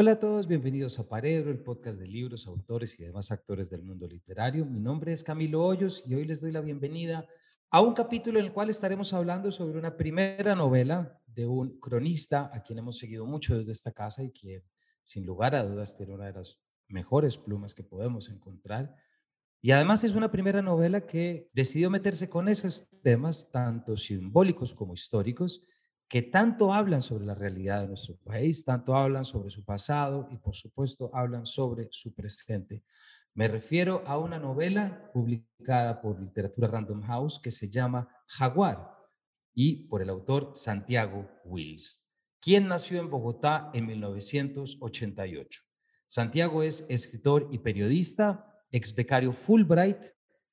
Hola a todos, bienvenidos a Paredro, el podcast de libros, autores y demás actores del mundo literario. Mi nombre es Camilo Hoyos y hoy les doy la bienvenida a un capítulo en el cual estaremos hablando sobre una primera novela de un cronista a quien hemos seguido mucho desde esta casa y quien sin lugar a dudas tiene una de las mejores plumas que podemos encontrar. Y además es una primera novela que decidió meterse con esos temas, tanto simbólicos como históricos, que tanto hablan sobre la realidad de nuestro país, tanto hablan sobre su pasado y por supuesto hablan sobre su presente. Me refiero a una novela publicada por Literatura Random House que se llama Jaguar y por el autor Santiago Wills, quien nació en Bogotá en 1988. Santiago es escritor y periodista, ex becario Fulbright,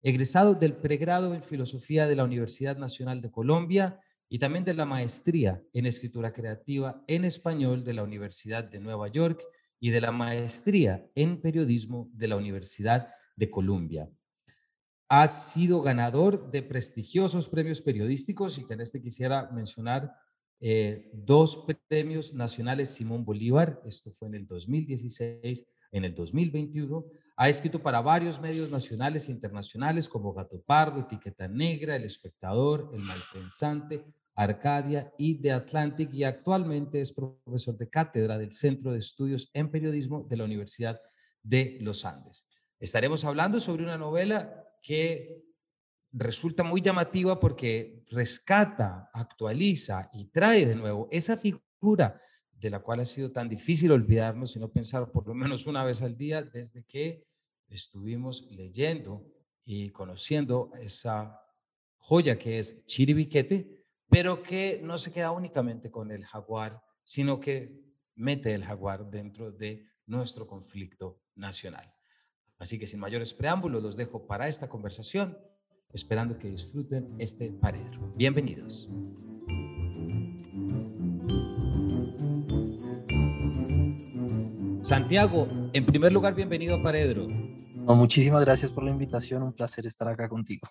egresado del pregrado en Filosofía de la Universidad Nacional de Colombia y también de la maestría en escritura creativa en español de la Universidad de Nueva York y de la maestría en periodismo de la Universidad de Columbia. Ha sido ganador de prestigiosos premios periodísticos y que en este quisiera mencionar eh, dos premios nacionales Simón Bolívar, esto fue en el 2016, en el 2021. Ha escrito para varios medios nacionales e internacionales como Gato Pardo, Etiqueta Negra, El Espectador, El Malpensante, Arcadia y The Atlantic y actualmente es profesor de cátedra del Centro de Estudios en Periodismo de la Universidad de los Andes. Estaremos hablando sobre una novela que resulta muy llamativa porque rescata, actualiza y trae de nuevo esa figura de la cual ha sido tan difícil olvidarnos y no pensar por lo menos una vez al día desde que estuvimos leyendo y conociendo esa joya que es Chiribiquete, pero que no se queda únicamente con el jaguar, sino que mete el jaguar dentro de nuestro conflicto nacional. Así que sin mayores preámbulos, los dejo para esta conversación, esperando que disfruten este paredro. Bienvenidos. Santiago, en primer lugar, bienvenido a Paredro. muchísimas gracias por la invitación, un placer estar acá contigo.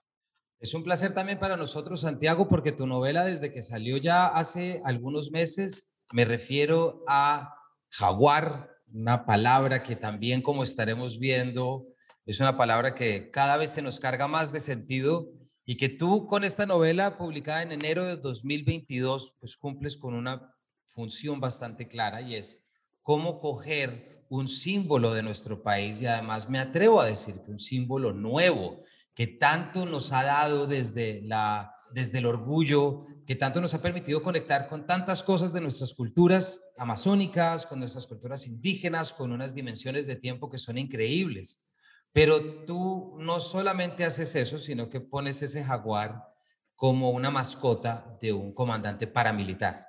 Es un placer también para nosotros, Santiago, porque tu novela desde que salió ya hace algunos meses, me refiero a jaguar, una palabra que también como estaremos viendo, es una palabra que cada vez se nos carga más de sentido y que tú con esta novela publicada en enero de 2022, pues cumples con una función bastante clara y es cómo coger un símbolo de nuestro país y además me atrevo a decir que un símbolo nuevo que tanto nos ha dado desde, la, desde el orgullo, que tanto nos ha permitido conectar con tantas cosas de nuestras culturas amazónicas, con nuestras culturas indígenas, con unas dimensiones de tiempo que son increíbles. Pero tú no solamente haces eso, sino que pones ese jaguar como una mascota de un comandante paramilitar.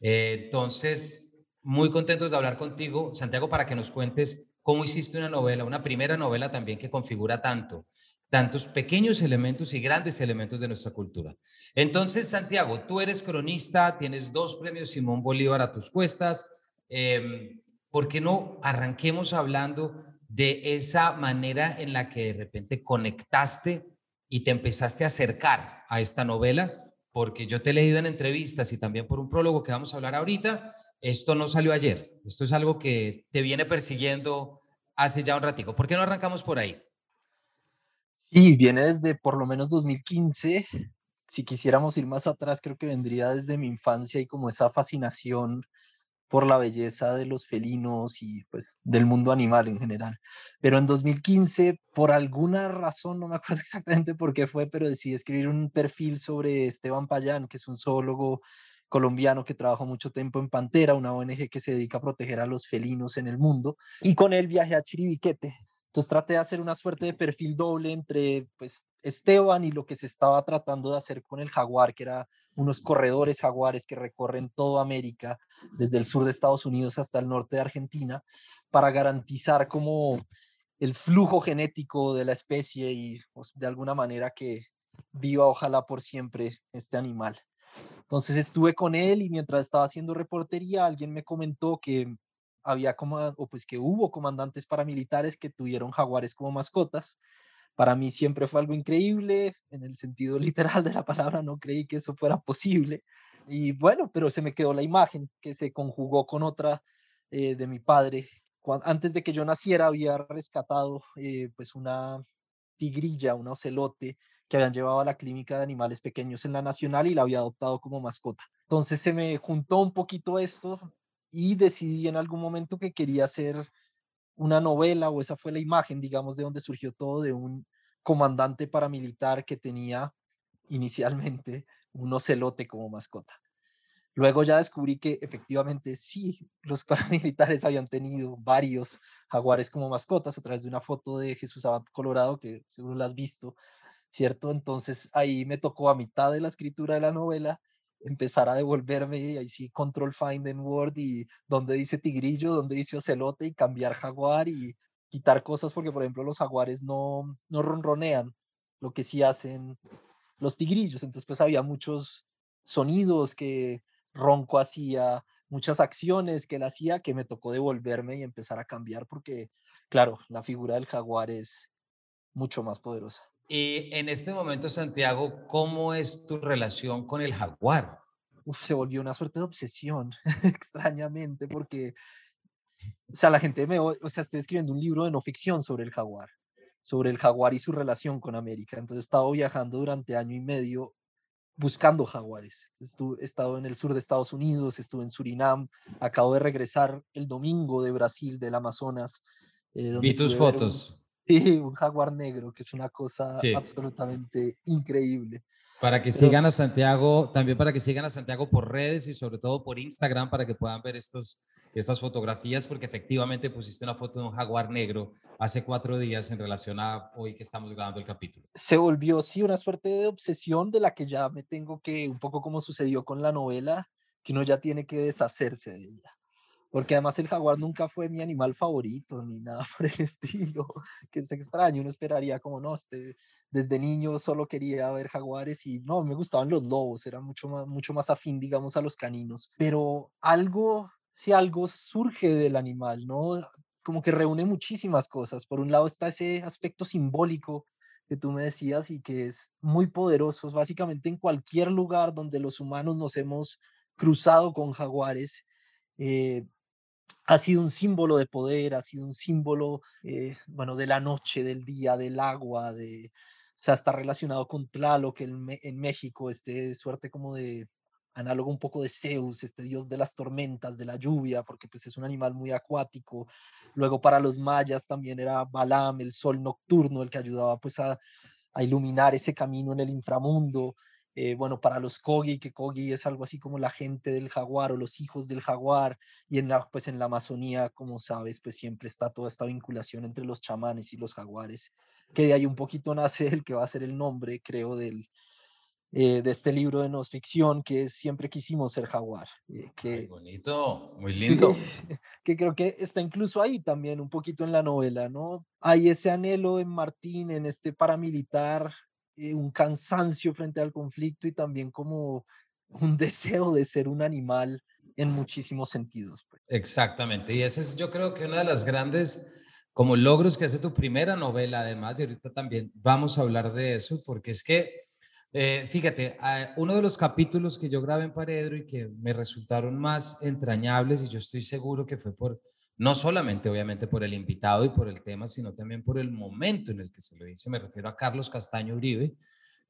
entonces, muy contentos de hablar contigo, Santiago, para que nos cuentes cómo hiciste una novela, una primera novela también que configura tanto, tantos pequeños elementos y grandes elementos de nuestra cultura. Entonces, Santiago, tú eres cronista, tienes dos premios Simón Bolívar a tus cuestas. Eh, ¿Por qué no arranquemos hablando de esa manera en la que de repente conectaste y te empezaste a acercar a esta novela? Porque yo te he leído en entrevistas y también por un prólogo que vamos a hablar ahorita, esto no salió ayer, esto es algo que te viene persiguiendo hace ya un ratico. ¿Por qué no arrancamos por ahí? Sí, viene desde por lo menos 2015. Si quisiéramos ir más atrás, creo que vendría desde mi infancia y como esa fascinación por la belleza de los felinos y pues del mundo animal en general. Pero en 2015, por alguna razón, no me acuerdo exactamente por qué fue, pero decidí escribir un perfil sobre Esteban Payán, que es un zoólogo colombiano que trabajó mucho tiempo en Pantera, una ONG que se dedica a proteger a los felinos en el mundo, y con él viajé a Chiribiquete. Entonces traté de hacer una suerte de perfil doble entre pues Esteban y lo que se estaba tratando de hacer con el jaguar, que era unos corredores jaguares que recorren toda América, desde el sur de Estados Unidos hasta el norte de Argentina, para garantizar como el flujo genético de la especie y pues, de alguna manera que viva ojalá por siempre este animal. Entonces estuve con él y mientras estaba haciendo reportería, alguien me comentó que había como, o pues que hubo comandantes paramilitares que tuvieron jaguares como mascotas. Para mí siempre fue algo increíble, en el sentido literal de la palabra, no creí que eso fuera posible. Y bueno, pero se me quedó la imagen que se conjugó con otra eh, de mi padre. antes de que yo naciera había rescatado eh, pues una tigrilla, un ocelote que habían llevado a la clínica de animales pequeños en la Nacional y la había adoptado como mascota. Entonces se me juntó un poquito esto y decidí en algún momento que quería hacer una novela o esa fue la imagen, digamos, de donde surgió todo de un comandante paramilitar que tenía inicialmente un ocelote como mascota. Luego ya descubrí que efectivamente sí, los paramilitares habían tenido varios jaguares como mascotas a través de una foto de Jesús Abad Colorado, que seguro la has visto, ¿cierto? Entonces ahí me tocó a mitad de la escritura de la novela empezar a devolverme ahí sí control find en Word y donde dice tigrillo, donde dice ocelote y cambiar jaguar y quitar cosas porque por ejemplo los jaguares no, no ronronean, lo que sí hacen los tigrillos, entonces pues había muchos sonidos que Ronco hacía, muchas acciones que él hacía que me tocó devolverme y empezar a cambiar porque claro, la figura del jaguar es mucho más poderosa. Y en este momento, Santiago, ¿cómo es tu relación con el jaguar? se volvió una suerte de obsesión, extrañamente, porque, o sea, la gente me, o sea, estoy escribiendo un libro de no ficción sobre el jaguar, sobre el jaguar y su relación con América. Entonces he estado viajando durante año y medio buscando jaguares. Estuve, he estado en el sur de Estados Unidos, estuve en Surinam, acabo de regresar el domingo de Brasil, del Amazonas. Eh, Vi tus fotos. Sí, un jaguar negro, que es una cosa absolutamente increíble. Para que sigan a Santiago, también para que sigan a Santiago por redes y sobre todo por Instagram para que puedan ver estos, estas fotografías, porque efectivamente pusiste una foto de un jaguar negro hace cuatro días en relación a hoy que estamos grabando el capítulo. Se volvió, sí, una suerte de obsesión de la que ya me tengo que, un poco como sucedió con la novela, que uno ya tiene que deshacerse de ella porque además el jaguar nunca fue mi animal favorito ni nada por el estilo, que es extraño, uno esperaría como, no, este, desde niño solo quería ver jaguares y no, me gustaban los lobos, era mucho más, mucho más afín, digamos, a los caninos, pero algo, si algo surge del animal, ¿no? Como que reúne muchísimas cosas. Por un lado está ese aspecto simbólico que tú me decías y que es muy poderoso, básicamente en cualquier lugar donde los humanos nos hemos cruzado con jaguares, eh, ha sido un símbolo de poder, ha sido un símbolo, eh, bueno, de la noche, del día, del agua, de, o sea, está relacionado con Tlaloc en, en México, este suerte como de análogo un poco de Zeus, este dios de las tormentas, de la lluvia, porque pues es un animal muy acuático. Luego para los mayas también era Balam, el sol nocturno, el que ayudaba pues a, a iluminar ese camino en el inframundo. Eh, bueno, para los Kogi, que Kogi es algo así como la gente del jaguar o los hijos del jaguar, y en la, pues en la Amazonía, como sabes, pues siempre está toda esta vinculación entre los chamanes y los jaguares, que de ahí un poquito nace el que va a ser el nombre, creo, del, eh, de este libro de no ficción, que es Siempre quisimos ser jaguar. Eh, que, bonito, muy lindo. que creo que está incluso ahí también, un poquito en la novela, ¿no? Hay ese anhelo en Martín, en este paramilitar eh, un cansancio frente al conflicto y también como un deseo de ser un animal en muchísimos sentidos. Pues. Exactamente, y ese es yo creo que una de las grandes como logros que hace tu primera novela, además, y ahorita también vamos a hablar de eso, porque es que, eh, fíjate, uno de los capítulos que yo grabé en Paredro y que me resultaron más entrañables, y yo estoy seguro que fue por no solamente obviamente por el invitado y por el tema, sino también por el momento en el que se lo dice. Me refiero a Carlos Castaño Uribe.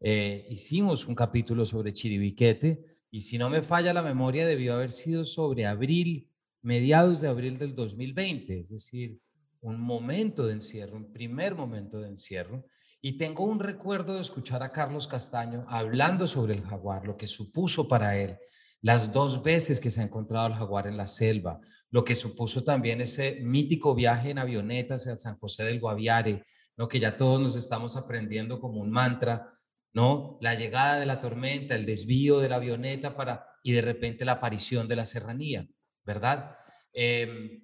Eh, hicimos un capítulo sobre Chiribiquete y si no me falla la memoria debió haber sido sobre abril, mediados de abril del 2020, es decir, un momento de encierro, un primer momento de encierro. Y tengo un recuerdo de escuchar a Carlos Castaño hablando sobre el jaguar, lo que supuso para él, las dos veces que se ha encontrado el jaguar en la selva, lo que supuso también ese mítico viaje en avioneta hacia San José del Guaviare, ¿no? que ya todos nos estamos aprendiendo como un mantra, ¿no? La llegada de la tormenta, el desvío de la avioneta para, y de repente la aparición de la serranía, ¿verdad? Em,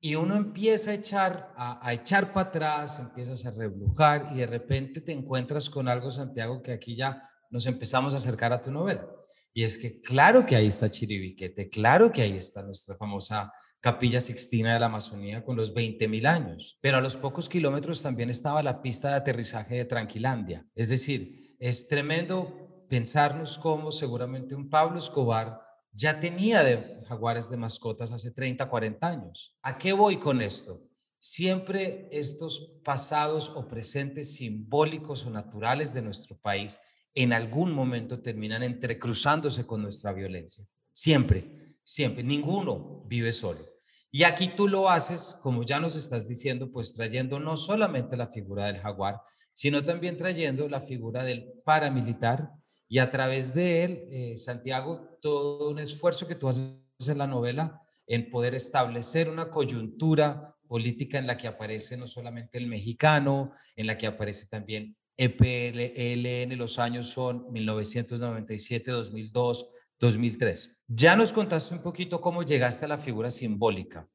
y uno empieza a echar, a, echar para atrás, empiezas a reblujar y de repente te encuentras con algo, Santiago, que aquí ya nos empezamos a acercar a tu novela. Y es que claro que ahí está Chiribiquete, claro que ahí está nuestra famosa Capilla Sixtina de la Amazonía con los 20.000 años, pero a los pocos kilómetros también estaba la pista de aterrizaje de Tranquilandia. Es decir, es tremendo pensarnos cómo seguramente un Pablo Escobar ya tenía de jaguares de mascotas hace 30, 40 años. ¿A qué voy con esto? Siempre estos pasados o presentes simbólicos o naturales de nuestro país en algún momento terminan entrecruzándose con nuestra violencia. Siempre, siempre. Ninguno vive solo. Y aquí tú lo haces, como ya nos estás diciendo, pues trayendo no solamente la figura del jaguar, sino también trayendo la figura del paramilitar. Y a través de él, eh, Santiago, todo un esfuerzo que tú haces en la novela en poder establecer una coyuntura política en la que aparece no solamente el mexicano, en la que aparece también EPLN, los años son 1997, 2002, 2003. Ya nos contaste un poquito cómo llegaste a la figura simbólica.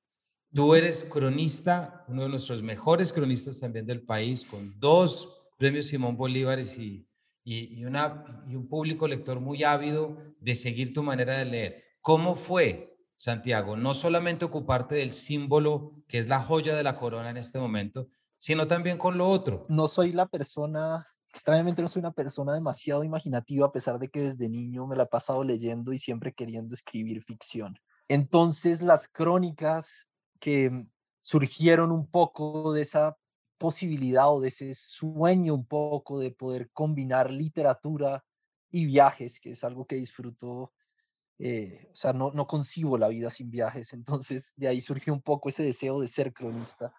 Tú eres cronista, uno de nuestros mejores cronistas también del país, con dos premios Simón Bolívares y, y, una, y un público lector muy ávido de seguir tu manera de leer. ¿Cómo fue, Santiago, no solamente ocuparte del símbolo que es la joya de la corona en este momento, sino también con lo otro? No soy la persona extrañamente no soy una persona demasiado imaginativa, a pesar de que desde niño me la he pasado leyendo y siempre queriendo escribir ficción. Entonces las crónicas que surgieron un poco de esa posibilidad o de ese sueño un poco de poder combinar literatura y viajes, que es algo que disfruto, eh, o sea, no, no concibo la vida sin viajes, entonces de ahí surgió un poco ese deseo de ser cronista.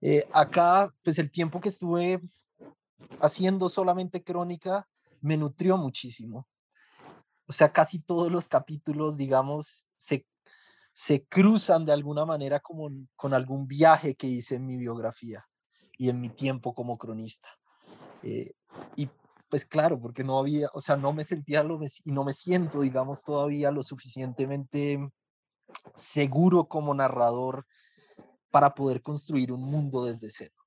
Eh, acá, pues el tiempo que estuve haciendo solamente crónica me nutrió muchísimo. O sea, casi todos los capítulos, digamos, se, se cruzan de alguna manera como con algún viaje que hice en mi biografía y en mi tiempo como cronista. Eh, y pues claro, porque no había, o sea, no me sentía lo, y no me siento, digamos, todavía lo suficientemente seguro como narrador para poder construir un mundo desde cero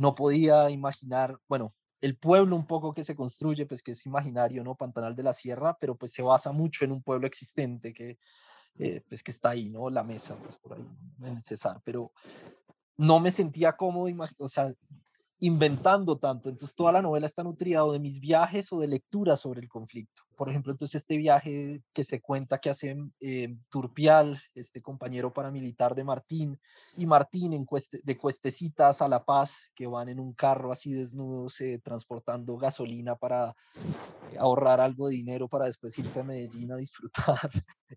no podía imaginar, bueno, el pueblo un poco que se construye, pues que es imaginario, ¿no? Pantanal de la Sierra, pero pues se basa mucho en un pueblo existente que, eh, pues que está ahí, ¿no? La mesa, pues por ahí, en César, pero no me sentía cómodo, o sea, inventando tanto. Entonces toda la novela está nutrida de mis viajes o de lecturas sobre el conflicto. Por ejemplo, entonces este viaje que se cuenta que hace eh, Turpial, este compañero paramilitar de Martín, y Martín en de Cuestecitas a La Paz, que van en un carro así desnudos eh, transportando gasolina para eh, ahorrar algo de dinero para después irse a Medellín a disfrutar.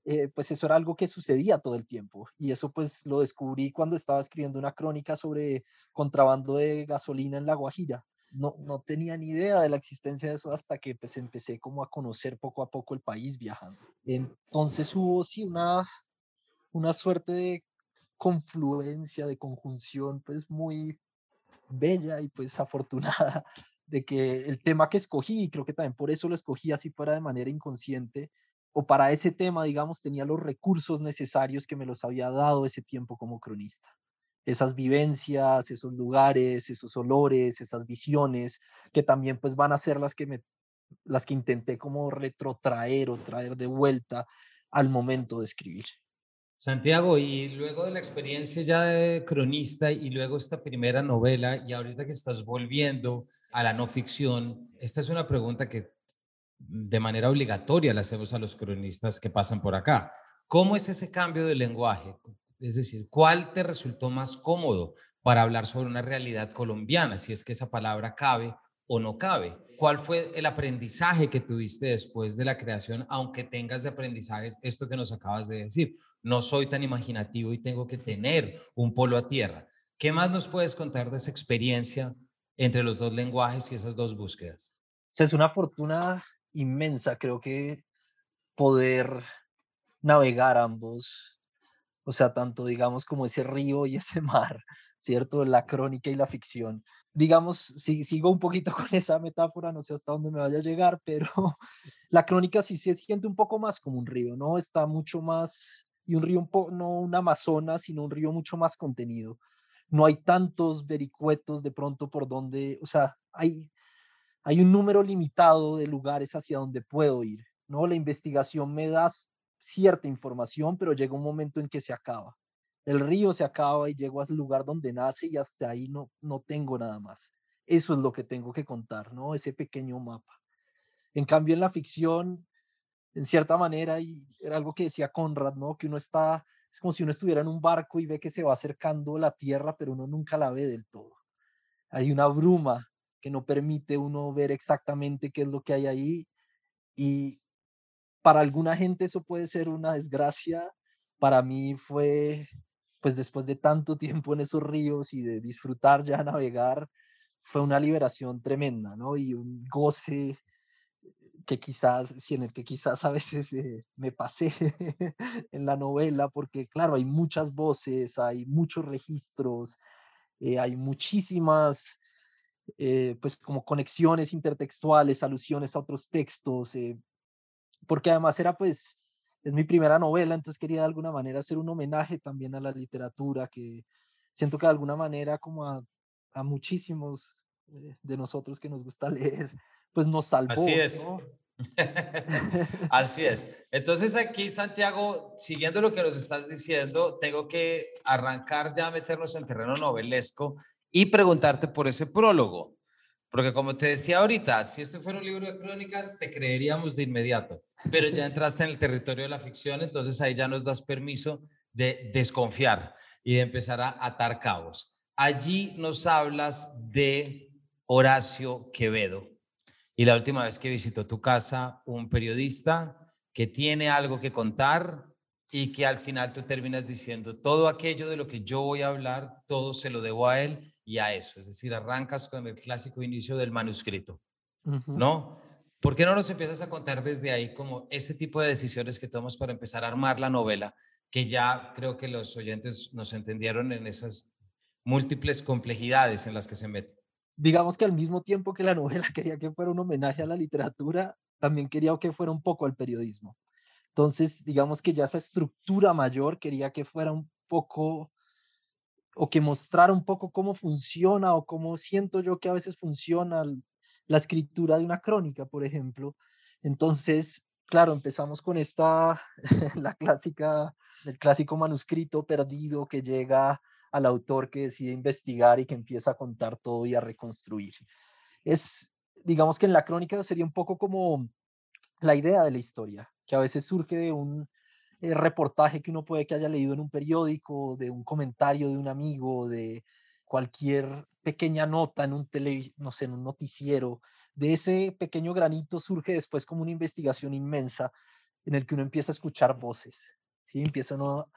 pues eso era algo que sucedía todo el tiempo. Y eso pues lo descubrí cuando estaba escribiendo una crónica sobre contrabando de gasolina en La Guajira no, no tenía ni idea de la existencia de eso hasta que pues empecé como a conocer poco a poco el país viajando. Entonces hubo sí una, una suerte de confluencia, de conjunción pues muy bella y pues afortunada de que el tema que escogí, y creo que también por eso lo escogí así fuera de manera inconsciente, o para ese tema, digamos, tenía los recursos necesarios que me los había dado ese tiempo como cronista esas vivencias, esos lugares, esos olores, esas visiones, que también pues van a ser las que me las que intenté como retrotraer o traer de vuelta al momento de escribir. Santiago, y luego de la experiencia ya de cronista y luego esta primera novela y ahorita que estás volviendo a la no ficción, esta es una pregunta que de manera obligatoria le hacemos a los cronistas que pasan por acá. ¿Cómo es ese cambio de lenguaje? Es decir, ¿cuál te resultó más cómodo para hablar sobre una realidad colombiana, si es que esa palabra cabe o no cabe? ¿Cuál fue el aprendizaje que tuviste después de la creación, aunque tengas de aprendizajes esto que nos acabas de decir? No soy tan imaginativo y tengo que tener un polo a tierra. ¿Qué más nos puedes contar de esa experiencia entre los dos lenguajes y esas dos búsquedas? es una fortuna inmensa, creo que poder navegar ambos o sea, tanto digamos como ese río y ese mar, ¿cierto? La crónica y la ficción. Digamos, si sigo un poquito con esa metáfora, no sé hasta dónde me vaya a llegar, pero la crónica sí se siente un poco más como un río, ¿no? Está mucho más, y un río, un no un Amazonas, sino un río mucho más contenido. No hay tantos vericuetos de pronto por donde, o sea, hay, hay un número limitado de lugares hacia donde puedo ir, ¿no? La investigación me da cierta información, pero llega un momento en que se acaba. El río se acaba y llego al lugar donde nace y hasta ahí no, no tengo nada más. Eso es lo que tengo que contar, ¿no? Ese pequeño mapa. En cambio, en la ficción, en cierta manera, y era algo que decía Conrad, ¿no? Que uno está, es como si uno estuviera en un barco y ve que se va acercando la tierra, pero uno nunca la ve del todo. Hay una bruma que no permite uno ver exactamente qué es lo que hay ahí y para alguna gente eso puede ser una desgracia. Para mí fue, pues después de tanto tiempo en esos ríos y de disfrutar ya navegar, fue una liberación tremenda, ¿no? Y un goce que quizás, sí, en el que quizás a veces eh, me pasé en la novela, porque claro, hay muchas voces, hay muchos registros, eh, hay muchísimas, eh, pues como conexiones intertextuales, alusiones a otros textos, porque además era pues, es mi primera novela, entonces quería de alguna manera hacer un homenaje también a la literatura, que siento que de alguna manera como a, a muchísimos de nosotros que nos gusta leer, pues nos salvó. Así es. Así es. Entonces aquí, Santiago, siguiendo lo que nos estás diciendo, tengo que arrancar ya a meternos en terreno novelesco y preguntarte por ese prólogo. Porque como te decía ahorita, si esto fuera un libro de crónicas, te creeríamos de inmediato. Pero ya entraste en el territorio de la ficción, entonces ahí ya nos das permiso de desconfiar y de empezar a atar cabos. Allí nos hablas de Horacio Quevedo y la última vez que visitó tu casa, un periodista que tiene algo que contar y que al final tú terminas diciendo todo aquello de lo que yo voy a hablar, todo se lo debo a él y a eso. Es decir, arrancas con el clásico inicio del manuscrito, ¿no? ¿Por qué no nos empiezas a contar desde ahí como ese tipo de decisiones que tomas para empezar a armar la novela, que ya creo que los oyentes nos entendieron en esas múltiples complejidades en las que se mete? digamos que al mismo tiempo que la novela quería que fuera un homenaje a la literatura, también quería que fuera un poco al periodismo. Entonces, digamos que ya esa estructura mayor quería que fuera un poco o que mostrara un poco cómo funciona o cómo siento yo que a veces funciona la escritura de una crónica, por ejemplo. Entonces, claro, empezamos con esta, la clásica, el clásico manuscrito perdido que llega al autor que decide investigar y que empieza a contar todo y a reconstruir. Es, digamos que en la crónica sería un poco como la idea de la historia, que a veces surge de un reportaje que uno puede que haya leído en un periódico, de un comentario de un amigo, de cualquier pequeña nota en un tele, no sé, en un noticiero. De ese pequeño granito surge después como una investigación inmensa en el que uno empieza a escuchar voces, ¿sí? Empieza uno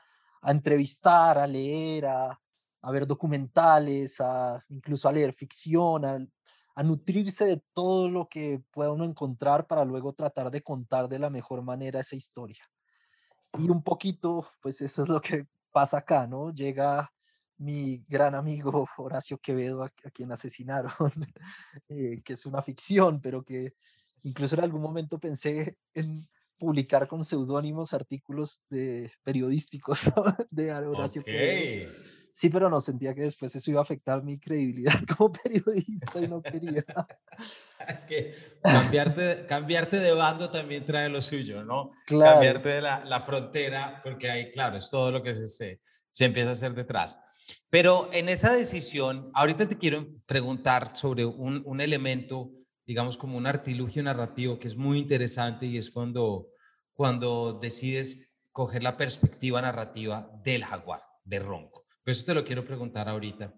a entrevistar, a leer, a, a ver documentales, a, incluso a leer ficción, a, nutrirse de todo lo que pueda uno encontrar para luego tratar de contar de la mejor manera esa historia. Y un poquito, pues eso es lo que pasa acá, ¿no? Llega mi gran amigo Horacio Quevedo, a, quien asesinaron, eh, que es una ficción, pero que incluso en algún momento pensé en publicar con seudónimos artículos de, periodísticos de Horacio Quevedo Sí, pero no sentía que después eso iba a afectar mi credibilidad como periodista y no quería. es que cambiarte, cambiarte de bando también trae lo suyo, ¿no? Claro. Cambiarte de la, la, frontera, porque ahí, claro, es todo lo que se, se, se empieza a hacer detrás. Pero en esa decisión, ahorita te quiero preguntar sobre un, un elemento, digamos como un artilugio narrativo que es muy interesante y es cuando, cuando decides coger la perspectiva narrativa del jaguar, de Ronco. Por eso te lo quiero preguntar ahorita,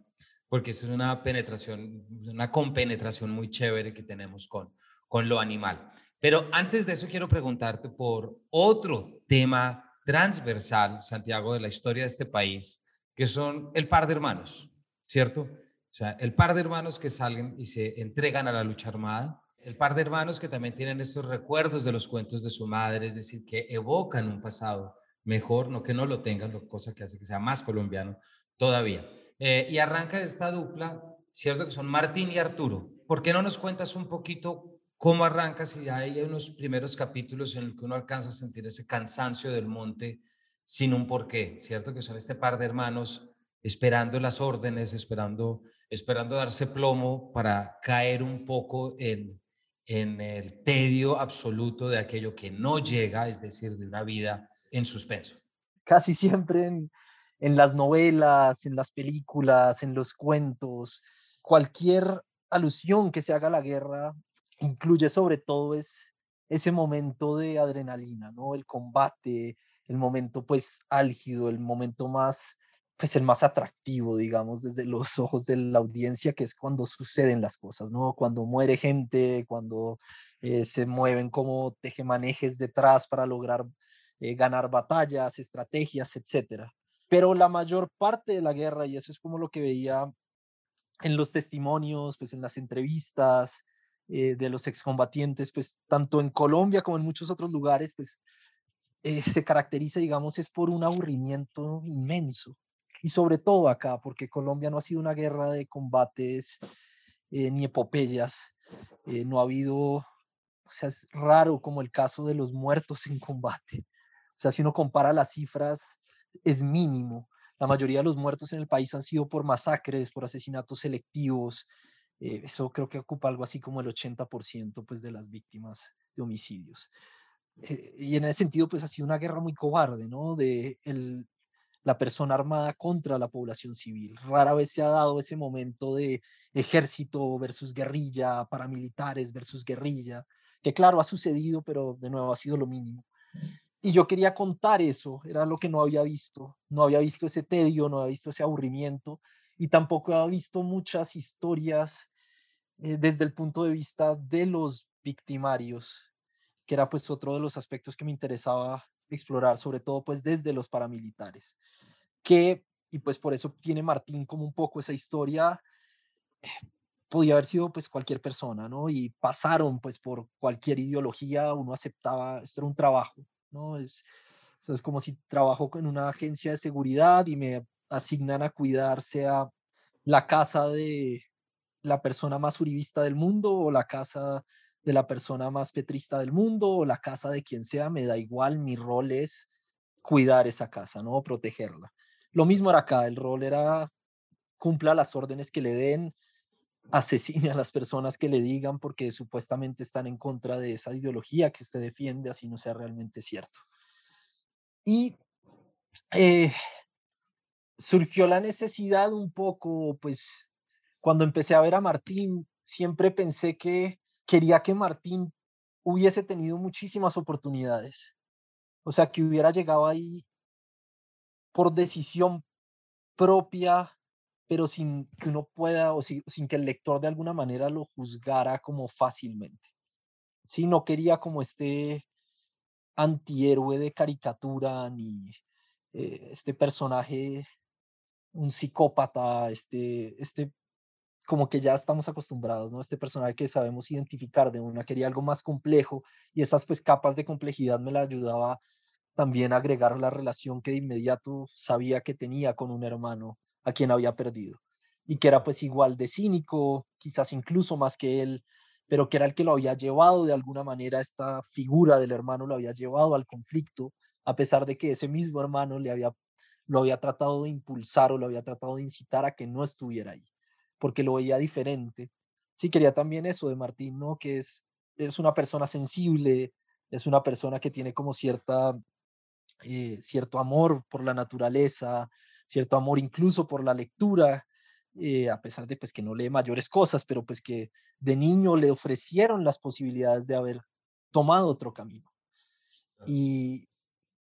porque es una penetración, una compenetración muy chévere que tenemos con, con lo animal. Pero antes de eso quiero preguntarte por otro tema transversal, Santiago, de la historia de este país, que son el par de hermanos, ¿cierto? O sea, el par de hermanos que salen y se entregan a la lucha armada, el par de hermanos que también tienen estos recuerdos de los cuentos de su madre, es decir, que evocan un pasado mejor, no que no lo tengan, cosa que hace que sea más colombiano, todavía. Eh, y arranca esta dupla, cierto que son Martín y Arturo. ¿Por qué no nos cuentas un poquito cómo arranca si hay unos primeros capítulos en los que uno alcanza a sentir ese cansancio del monte sin un porqué, cierto que son este par de hermanos esperando las órdenes, esperando, esperando darse plomo para caer un poco en, en el tedio absoluto de aquello que no llega, es decir, de una vida en suspenso. Casi siempre en, en las novelas, en las películas, en los cuentos, cualquier alusión que se haga a la guerra incluye sobre todo es ese momento de adrenalina, ¿no? El combate, el momento pues álgido, el momento más, pues el más atractivo, digamos, desde los ojos de la audiencia, que es cuando suceden las cosas, ¿no? Cuando muere gente, cuando eh, se mueven como tejemanejes detrás para lograr eh, ganar batallas, estrategias, etcétera. Pero la mayor parte de la guerra, y eso es como lo que veía en los testimonios, pues en las entrevistas eh, de los excombatientes, pues tanto en Colombia como en muchos otros lugares, pues eh, se caracteriza, digamos, es por un aburrimiento inmenso. Y sobre todo acá, porque Colombia no ha sido una guerra de combates eh, ni epopeyas, no ha habido, o sea, es raro como el caso de los muertos en combate. O sea, si uno compara las cifras, es mínimo. La mayoría de los muertos en el país han sido por masacres, por asesinatos selectivos. Eh, eso creo que ocupa algo así como el 80% pues, de las víctimas de homicidios. Eh, y en ese sentido, pues ha sido una guerra muy cobarde, ¿no? De el, la persona armada contra la población civil. Rara vez se ha dado ese momento de ejército versus guerrilla, paramilitares versus guerrilla, que claro, ha sucedido, pero de nuevo ha sido lo mínimo y yo quería contar eso, era lo que no había visto, no había visto ese tedio, no había visto ese aburrimiento y tampoco había visto muchas historias eh, desde el punto de vista de los victimarios, que era pues otro de los aspectos que me interesaba explorar, sobre todo pues desde los paramilitares, que, y pues por eso tiene Martín como un poco esa historia, eh, podía haber sido pues cualquier persona, ¿no? Y pasaron pues por cualquier ideología, uno aceptaba, esto era un trabajo, ¿no? Es, es como si trabajo en una agencia de seguridad y me asignan a cuidar sea la casa de la persona más uribista del mundo o la casa de la persona más petrista del mundo o la casa de quien sea, me da igual, mi rol es cuidar esa casa, ¿no? Protegerla. Lo mismo era acá, el rol era cumpla las órdenes que le den, asesine a las personas que le digan porque supuestamente están en contra de esa ideología que usted defiende, así no sea realmente cierto. Y eh, surgió la necesidad un poco, pues, cuando empecé a ver a Martín, siempre pensé que quería que Martín hubiese tenido muchísimas oportunidades. O sea, que hubiera llegado ahí por decisión propia, pero sin que uno pueda o sin, que el lector de alguna manera lo juzgara como fácilmente. Sí, no quería como este antihéroe de caricatura ni eh, este personaje, un psicópata, este, este, como que ya estamos acostumbrados, ¿no? Este personaje que sabemos identificar de una, quería algo más complejo y esas pues capas de complejidad me la ayudaba también a agregar la relación que de inmediato sabía que tenía con un hermano a quien había perdido y que era pues igual de cínico, quizás incluso más que él, pero que era el que lo había llevado de alguna manera, esta figura del hermano lo había llevado al conflicto, a pesar de que ese mismo hermano le había, lo había tratado de impulsar o lo había tratado de incitar a que no estuviera ahí, porque lo veía diferente. Sí, quería también eso de Martín, ¿no? Que es, es una persona sensible, es una persona que tiene como cierta, eh, cierto amor por la naturaleza, cierto amor incluso por la lectura, eh, a pesar de pues que no lee mayores cosas, pero pues que de niño le ofrecieron las posibilidades de haber tomado otro camino. Y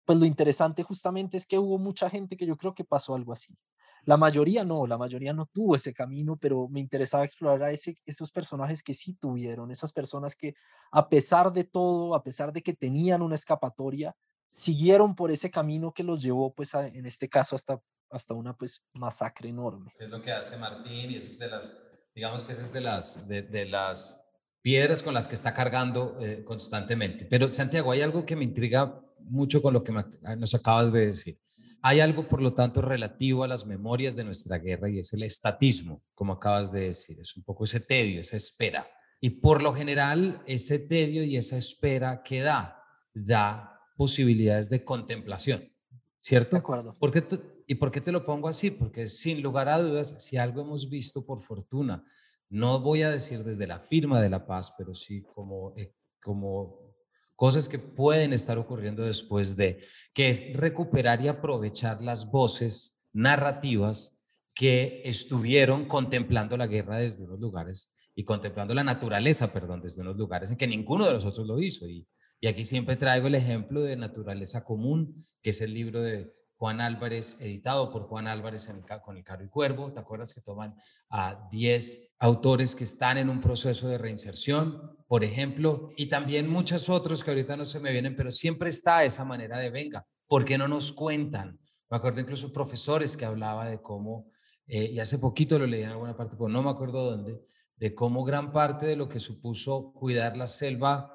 pues lo interesante justamente es que hubo mucha gente que yo creo que pasó algo así. La mayoría no, la mayoría no tuvo ese camino, pero me interesaba explorar a ese, esos personajes que sí tuvieron, esas personas que a pesar de todo, a pesar de que tenían una escapatoria, siguieron por ese camino que los llevó, pues en este caso, hasta hasta una pues masacre enorme. Es lo que hace Martín y es de las, digamos que es de las, de, las piedras con las que está cargando eh, constantemente. Pero Santiago, hay algo que me intriga mucho con lo que ah, nos acabas de decir. Hay algo, por lo tanto, relativo a las memorias de nuestra guerra y es el estatismo, como acabas de decir. Es un poco ese tedio, esa espera. Y por lo general, ese tedio y esa espera que da, da posibilidades de contemplación, ¿cierto? De acuerdo. Porque ¿Y por qué te lo pongo así? Porque sin lugar a dudas, si algo hemos visto por fortuna, no voy a decir desde la firma de la paz, pero sí como, eh, como cosas que pueden estar ocurriendo después de, que es recuperar y aprovechar las voces narrativas que estuvieron contemplando la guerra desde unos lugares y contemplando la naturaleza, perdón, desde unos lugares en que ninguno de nosotros lo hizo. Y Y aquí siempre traigo el ejemplo de Naturaleza Común, que es el libro de Juan Álvarez, editado por Juan Álvarez en con el Carro y Cuervo. ¿Te acuerdas que toman a 10 autores que están en un proceso de reinserción, por ejemplo? Y también muchos otros que ahorita no se me vienen, pero siempre está esa manera de venga. ¿Por qué no nos cuentan? Me acuerdo incluso profesores que hablaba de cómo, eh, y hace poquito lo leí en alguna parte, pero no me acuerdo dónde, de cómo gran parte de lo que supuso cuidar la selva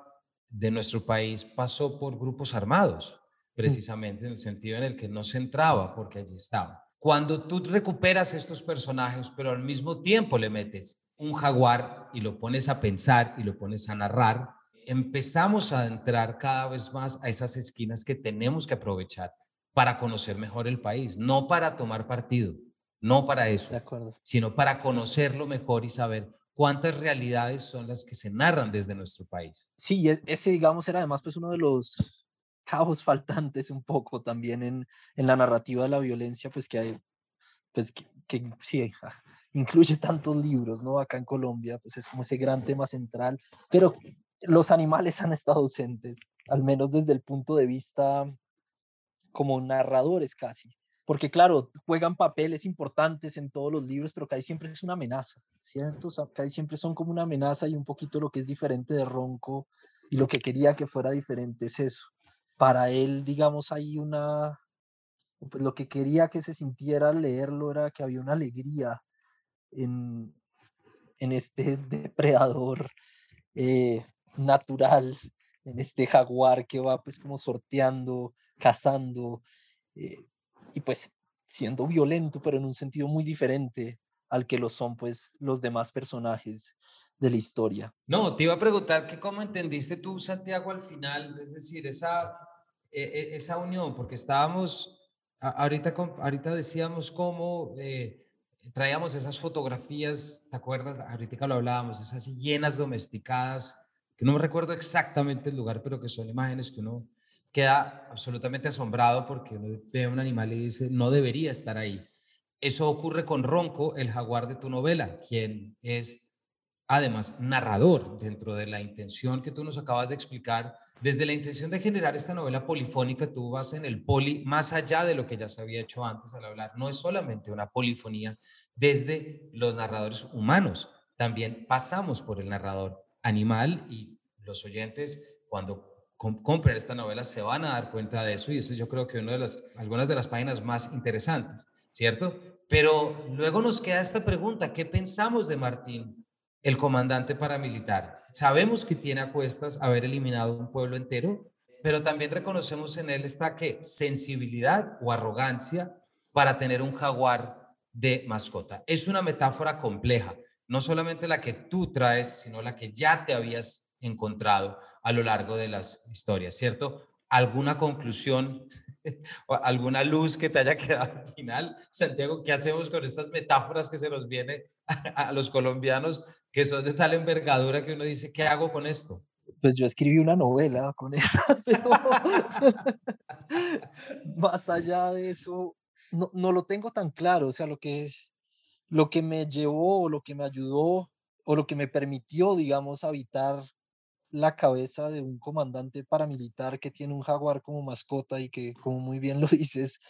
de nuestro país pasó por grupos armados precisamente en el sentido en el que no se entraba porque allí estaba. Cuando tú recuperas estos personajes, pero al mismo tiempo le metes un jaguar y lo pones a pensar y lo pones a narrar, empezamos a entrar cada vez más a esas esquinas que tenemos que aprovechar para conocer mejor el país, no para tomar partido, no para eso, sino para conocerlo mejor y saber cuántas realidades son las que se narran desde nuestro país. Sí, ese digamos era además pues uno de los cabos faltantes un poco también en, en la narrativa de la violencia, pues que hay, pues que, sí, ah, incluye tantos libros, ¿no? Acá en Colombia, pues es como ese gran tema central, pero los animales han estado ausentes, al menos desde el punto de vista como narradores casi. Porque claro, juegan papeles importantes en todos los libros, pero que ahí siempre es una amenaza, ¿cierto? O siempre son como una amenaza y un poquito lo que es diferente de Ronco y lo que quería que fuera diferente es eso para él, digamos, hay una, pues lo que quería que se sintiera al leerlo era que había una alegría en, en este depredador eh, natural, en este jaguar que va pues como sorteando, cazando eh, y pues siendo violento, pero en un sentido muy diferente al que lo son pues los demás personajes de la historia. No, te iba a preguntar que cómo entendiste tú, Santiago, al final, es decir, esa, e, e, esa unión, porque estábamos, ahorita, ahorita decíamos cómo eh, traíamos esas fotografías, ¿te acuerdas? Ahorita lo hablábamos, esas llenas domesticadas, que no me recuerdo exactamente el lugar, pero que son imágenes que uno queda absolutamente asombrado porque uno ve a un animal y dice, no debería estar ahí. Eso ocurre con Ronco, el jaguar de tu novela, quien es además narrador dentro de la intención que tú nos acabas de explicar. Desde la intención de generar esta novela polifónica, tú vas en el poli más allá de lo que ya se había hecho antes al hablar. No es solamente una polifonía desde los narradores humanos, también pasamos por el narrador animal y los oyentes cuando compren esta novela se van a dar cuenta de eso y eso yo creo que una de las, algunas de las páginas más interesantes, ¿cierto? Pero luego nos queda esta pregunta, ¿qué pensamos de Martín el comandante paramilitar. Sabemos que tiene a cuestas haber eliminado un pueblo entero, pero también reconocemos en él esta que sensibilidad o arrogancia para tener un jaguar de mascota. Es una metáfora compleja, no solamente la que tú traes, sino la que ya te habías encontrado a lo largo de las historias, ¿cierto? ¿Alguna conclusión o alguna luz que te haya quedado al final? Santiago, ¿qué hacemos con estas metáforas que se nos viene a los colombianos que son de tal envergadura que uno dice, ¿qué hago con esto? Pues yo escribí una novela con pero más allá de eso, no, no, lo tengo tan claro. O sea, lo que, lo que me llevó, lo que me ayudó, o lo que me permitió, digamos, habitar la cabeza de un comandante paramilitar que tiene un jaguar como mascota y que, como muy bien lo dices,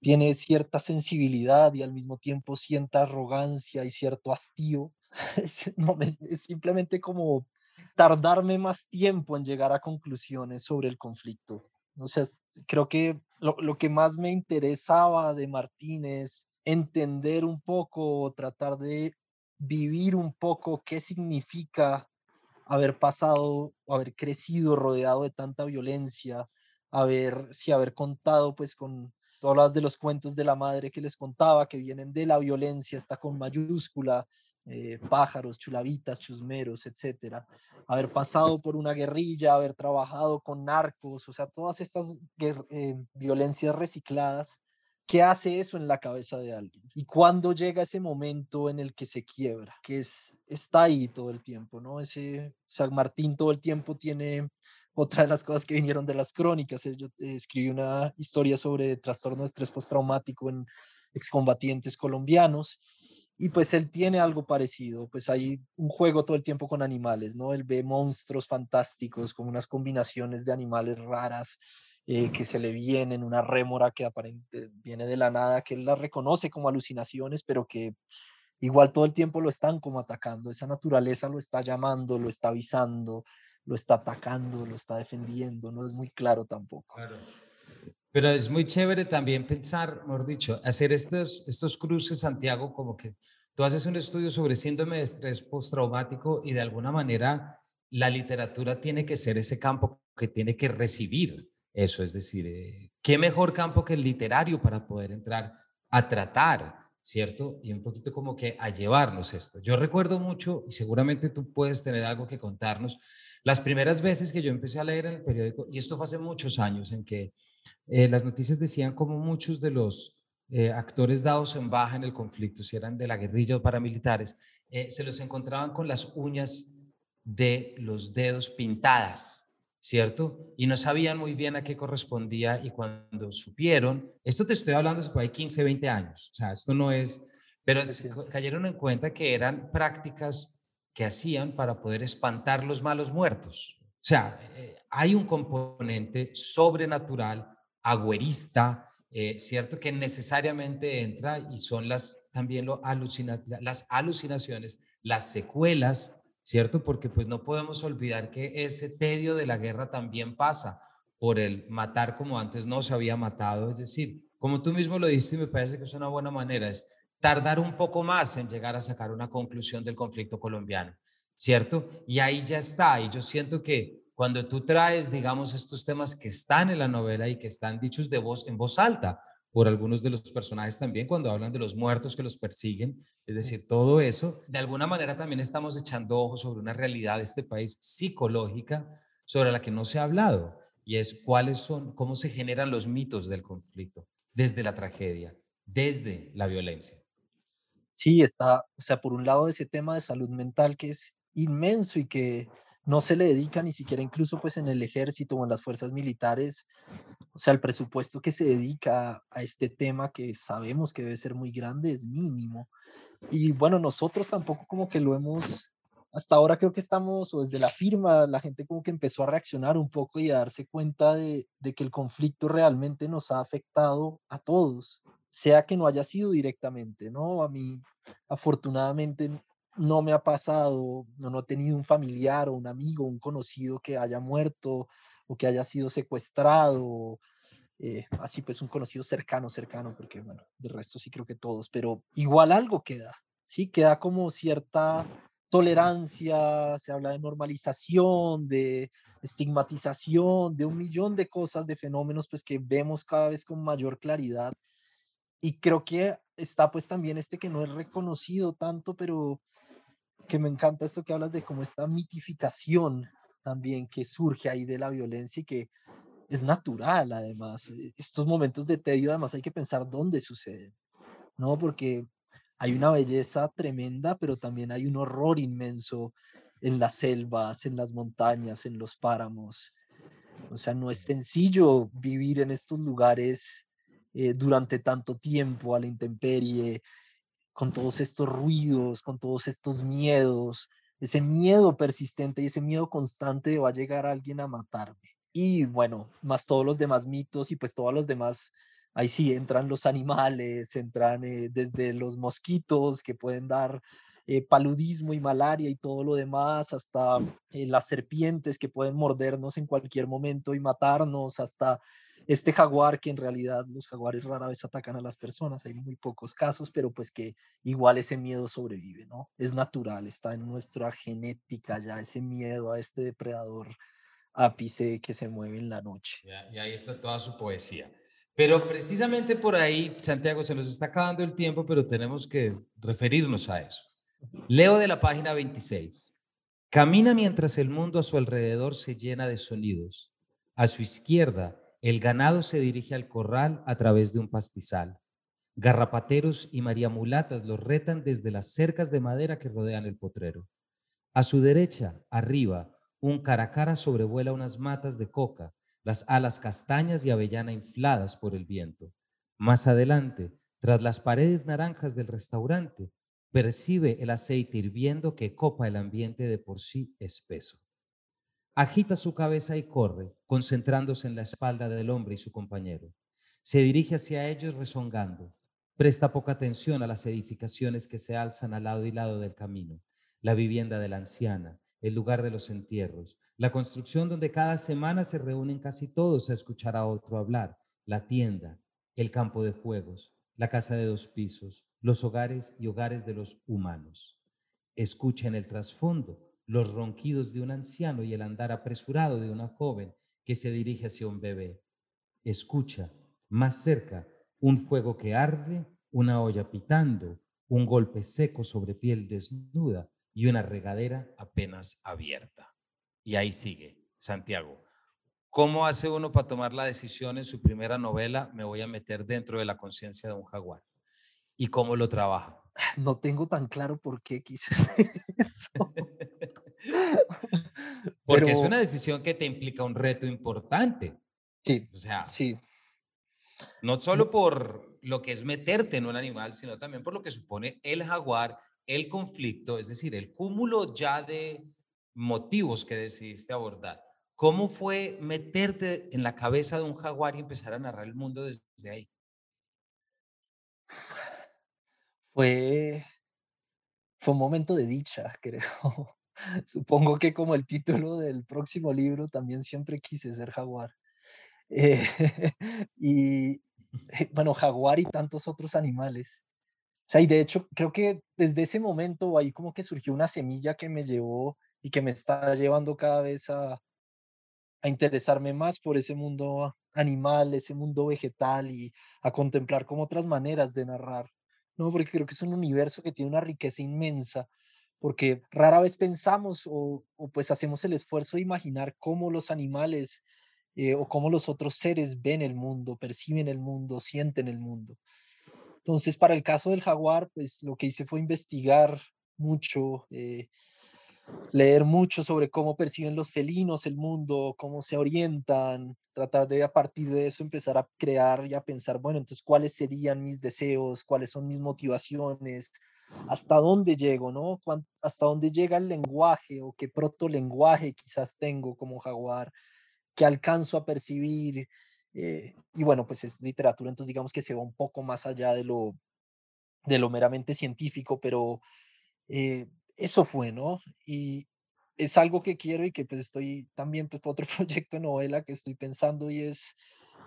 tiene cierta sensibilidad y al mismo tiempo cierta arrogancia y cierto hastío no, es simplemente como tardarme más tiempo en llegar a conclusiones sobre el conflicto. O sea, creo que lo, lo que más me interesaba de Martín es entender un poco, tratar de vivir un poco qué significa haber pasado, haber crecido rodeado de tanta violencia, haber, sí, haber contado pues con todas de los cuentos de la madre que les contaba, que vienen de la violencia, está con mayúscula, eh, pájaros, chulavitas, chusmeros, etcétera, haber pasado por una guerrilla, haber trabajado con narcos, o sea, todas estas eh, violencias recicladas, ¿qué hace eso en la cabeza de alguien? Y cuando llega ese momento en el que se quiebra, que es, está ahí todo el tiempo, ¿no? Ese San Martín todo el tiempo tiene otra de las cosas que vinieron de las crónicas. Yo escribí una historia sobre trastorno de estrés postraumático en excombatientes colombianos y pues él tiene algo parecido, pues hay un juego todo el tiempo con animales, ¿no? Él ve monstruos fantásticos, con unas combinaciones de animales raras eh, que se le vienen, una rémora que aparente viene de la nada, que él la reconoce como alucinaciones, pero que igual todo el tiempo lo están como atacando, esa naturaleza lo está llamando, lo está avisando, lo está atacando, lo está defendiendo, no es muy claro tampoco. Pero es muy chévere también pensar, mejor dicho, hacer estos, estos cruces, Santiago, como que tú haces un estudio sobre síndrome de estrés postraumático y de alguna manera la literatura tiene que ser ese campo que tiene que recibir eso, es decir, eh, ¿qué mejor campo que el literario para poder entrar a tratar, ¿cierto? Y un poquito como que a llevarnos esto. Yo recuerdo mucho, y seguramente tú puedes tener algo que contarnos, las primeras veces que yo empecé a leer en el periódico, y esto fue hace muchos años, en que eh, las noticias decían como muchos de los eh, actores dados en baja en el conflicto, si eran de la guerrilla o paramilitares, eh, se los encontraban con las uñas de los dedos pintadas, ¿cierto? Y no sabían muy bien a qué correspondía y cuando supieron, esto te estoy hablando hace por 15, 20 años, o sea, esto no es, pero cayeron en cuenta que eran prácticas que hacían para poder espantar los malos muertos. O sea, hay un componente sobrenatural agüerista, eh, ¿cierto? Que necesariamente entra y son las también lo alucina, las alucinaciones, las secuelas, ¿cierto? Porque pues no podemos olvidar que ese tedio de la guerra también pasa por el matar como antes no se había matado, es decir, como tú mismo lo dijiste, me parece que es una buena manera, es tardar un poco más en llegar a sacar una conclusión del conflicto colombiano, ¿cierto? Y ahí ya está, y yo siento que cuando tú traes, digamos, estos temas que están en la novela y que están dichos de voz en voz alta por algunos de los personajes también cuando hablan de los muertos que los persiguen, es decir, todo eso, de alguna manera también estamos echando ojos sobre una realidad de este país psicológica sobre la que no se ha hablado y es cuáles son, cómo se generan los mitos del conflicto desde la tragedia, desde la violencia. Sí, está, o sea, por un lado ese tema de salud mental que es inmenso y que no se le dedica ni siquiera incluso pues en el ejército o en las fuerzas militares, o sea, el presupuesto que se dedica a este tema que sabemos que debe ser muy grande es mínimo. Y bueno, nosotros tampoco como que lo hemos, hasta ahora creo que estamos, o desde la firma, la gente como que empezó a reaccionar un poco y a darse cuenta de, de que el conflicto realmente nos ha afectado a todos, sea que no haya sido directamente, ¿no? A mí, afortunadamente, no me ha pasado, no, no he tenido un familiar o un amigo, un conocido que haya muerto o que haya sido secuestrado, eh, así pues un conocido cercano, cercano, porque bueno, de resto sí creo que todos, pero igual algo queda, sí, queda como cierta tolerancia, se habla de normalización, de estigmatización, de un millón de cosas, de fenómenos pues que vemos cada vez con mayor claridad. Y creo que está pues también este que no es reconocido tanto, pero que me encanta esto que hablas de como esta mitificación también que surge ahí de la violencia y que es natural además. Eh, estos momentos de tedio además hay que pensar dónde suceden, ¿no? Porque hay una belleza tremenda, pero también hay un horror inmenso en las selvas, en las montañas, en los páramos. O sea, no es sencillo vivir en estos lugares eh, durante tanto tiempo a la intemperie, con todos estos ruidos, con todos estos miedos, ese miedo persistente y ese miedo constante de va a llegar alguien a matarme. Y bueno, más todos los demás mitos y pues todos los demás, ahí sí entran los animales, entran eh, desde los mosquitos que pueden dar eh, paludismo y malaria y todo lo demás, hasta eh, las serpientes que pueden mordernos en cualquier momento y matarnos, hasta este jaguar que en realidad los jaguares rara vez atacan a las personas, hay muy pocos casos, pero pues que igual ese miedo sobrevive, ¿no? Es natural, está en nuestra genética ya ese miedo a este depredador ápice que se mueve en la noche. y ahí está toda su poesía. Pero precisamente por ahí, Santiago, se nos está acabando el tiempo, pero tenemos que referirnos a eso. Leo de la página 26. Camina mientras el mundo a su alrededor se llena de sonidos. A su izquierda, el ganado se dirige al corral a través de un pastizal. Garrapateros y mariamulatas los retan desde las cercas de madera que rodean el potrero. A su derecha, arriba, un caracara sobrevuela unas matas de coca, las alas castañas y avellana infladas por el viento. Más adelante, tras las paredes naranjas del restaurante, percibe el aceite hirviendo que copa el ambiente de por sí espeso. Agita su cabeza y corre, concentrándose en la espalda del hombre y su compañero. Se dirige hacia ellos rezongando. Presta poca atención a las edificaciones que se alzan al lado y lado del camino. La vivienda de la anciana, el lugar de los entierros, la construcción donde cada semana se reúnen casi todos a escuchar a otro hablar, la tienda, el campo de juegos, la casa de dos pisos, los hogares y hogares de los humanos. Escucha en el trasfondo los ronquidos de un anciano y el andar apresurado de una joven que se dirige hacia un bebé. Escucha más cerca un fuego que arde, una olla pitando, un golpe seco sobre piel desnuda y una regadera apenas abierta. Y ahí sigue, Santiago. ¿Cómo hace uno para tomar la decisión en su primera novela? Me voy a meter dentro de la conciencia de un jaguar. ¿Y cómo lo trabaja? No tengo tan claro por qué quise hacer eso. Porque es una decisión que te implica un reto importante. Sí. O sea, sí. No solo por lo que es meterte en un animal, sino también por lo que supone el jaguar, el conflicto, es decir, el cúmulo ya de motivos que decidiste abordar. ¿Cómo fue meterte en la cabeza de un jaguar y empezar a narrar el mundo desde ahí? Fue, fue un momento de dicha, creo. Supongo que como el título del próximo libro, también siempre quise ser jaguar. Eh, y bueno, jaguar y tantos otros animales. O sea, y de hecho, creo que desde ese momento ahí como que surgió una semilla que me llevó y que me está llevando cada vez a, a interesarme más por ese mundo animal, ese mundo vegetal y a contemplar como otras maneras de narrar, ¿no? Porque creo que es un universo que tiene una riqueza inmensa, porque rara vez pensamos o, pues hacemos el esfuerzo de imaginar cómo los animales eh, o cómo los otros seres ven el mundo, perciben el mundo, sienten el mundo. Entonces, para el caso del jaguar, pues lo que hice fue investigar mucho, eh, leer mucho sobre cómo perciben los felinos el mundo, cómo se orientan, tratar de a partir de eso empezar a crear y a pensar, bueno, entonces, ¿cuáles serían mis deseos? ¿Cuáles son mis motivaciones? ¿Hasta dónde llego, no? ¿Hasta dónde llega el lenguaje o qué proto lenguaje quizás tengo como jaguar? que alcanzo a percibir. Eh, y bueno, pues es literatura, entonces digamos que se va un poco más allá de lo, de lo meramente científico, pero eh, eso fue, ¿no? Y es algo que quiero y que pues estoy también pues otro proyecto de novela que estoy pensando y es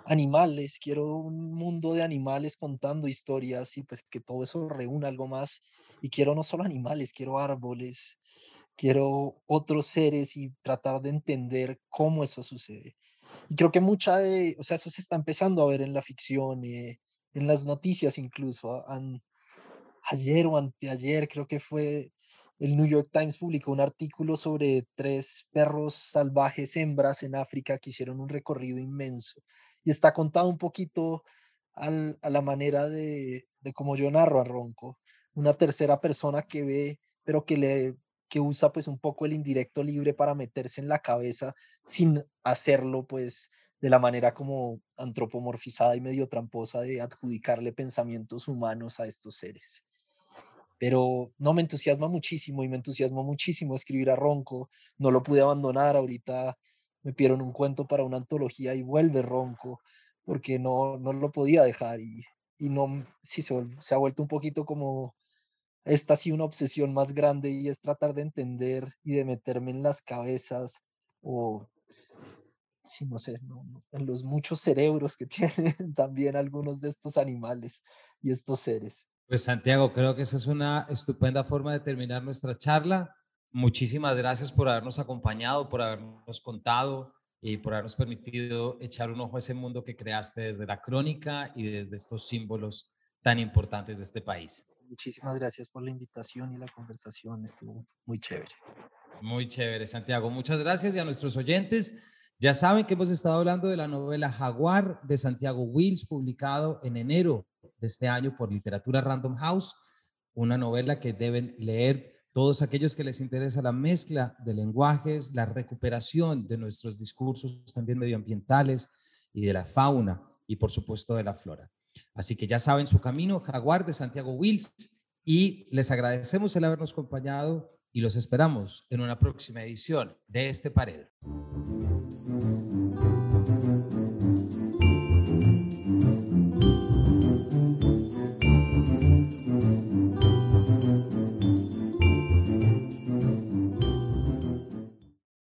animales, quiero un mundo de animales contando historias y pues que todo eso reúna algo más y quiero no solo animales, quiero árboles, quiero otros seres y tratar de entender cómo eso sucede. Y creo que mucha de, o sea, eso se está empezando a ver en la ficción, eh, en las noticias incluso. ayer o anteayer creo que fue el New York Times publicó un artículo sobre tres perros salvajes hembras en África que hicieron un recorrido inmenso. Y está contado un poquito a la manera de, de cómo yo narro a Ronco. Una tercera persona que ve, pero que le que usa pues un poco el indirecto libre para meterse en la cabeza sin hacerlo pues de la manera como antropomorfizada y medio tramposa de adjudicarle pensamientos humanos a estos seres. Pero no me entusiasma muchísimo y me entusiasma muchísimo escribir a Ronco. No lo pude abandonar. Ahorita me pidieron un cuento para una antología y vuelve Ronco porque no, no lo podía dejar y, y no, sí, se, se ha vuelto un poquito como esta sí una obsesión más grande y es tratar de entender y de meterme en las cabezas o, sí, no sé, en los muchos cerebros que tienen también algunos de estos animales y estos seres. Pues Santiago, creo que esa es una estupenda forma de terminar nuestra charla. Muchísimas gracias por habernos acompañado, por habernos contado y por habernos permitido echar un ojo a ese mundo que creaste desde la crónica y desde estos símbolos tan importantes de este país muchísimas gracias por la invitación y la conversación. Estuvo muy chévere. Muy chévere, Santiago. Muchas gracias y a nuestros oyentes. Ya saben que hemos estado hablando de la novela Jaguar de Santiago Wills, publicado en enero de este año por Literatura Random House, una novela que deben leer todos aquellos que les interesa la mezcla de lenguajes, la recuperación de nuestros discursos también medioambientales y de la fauna y por supuesto de la flora. Así que ya saben su camino, Jaguar de Santiago Wills. y les agradecemos el habernos acompañado y los esperamos en una próxima edición de este Paredro.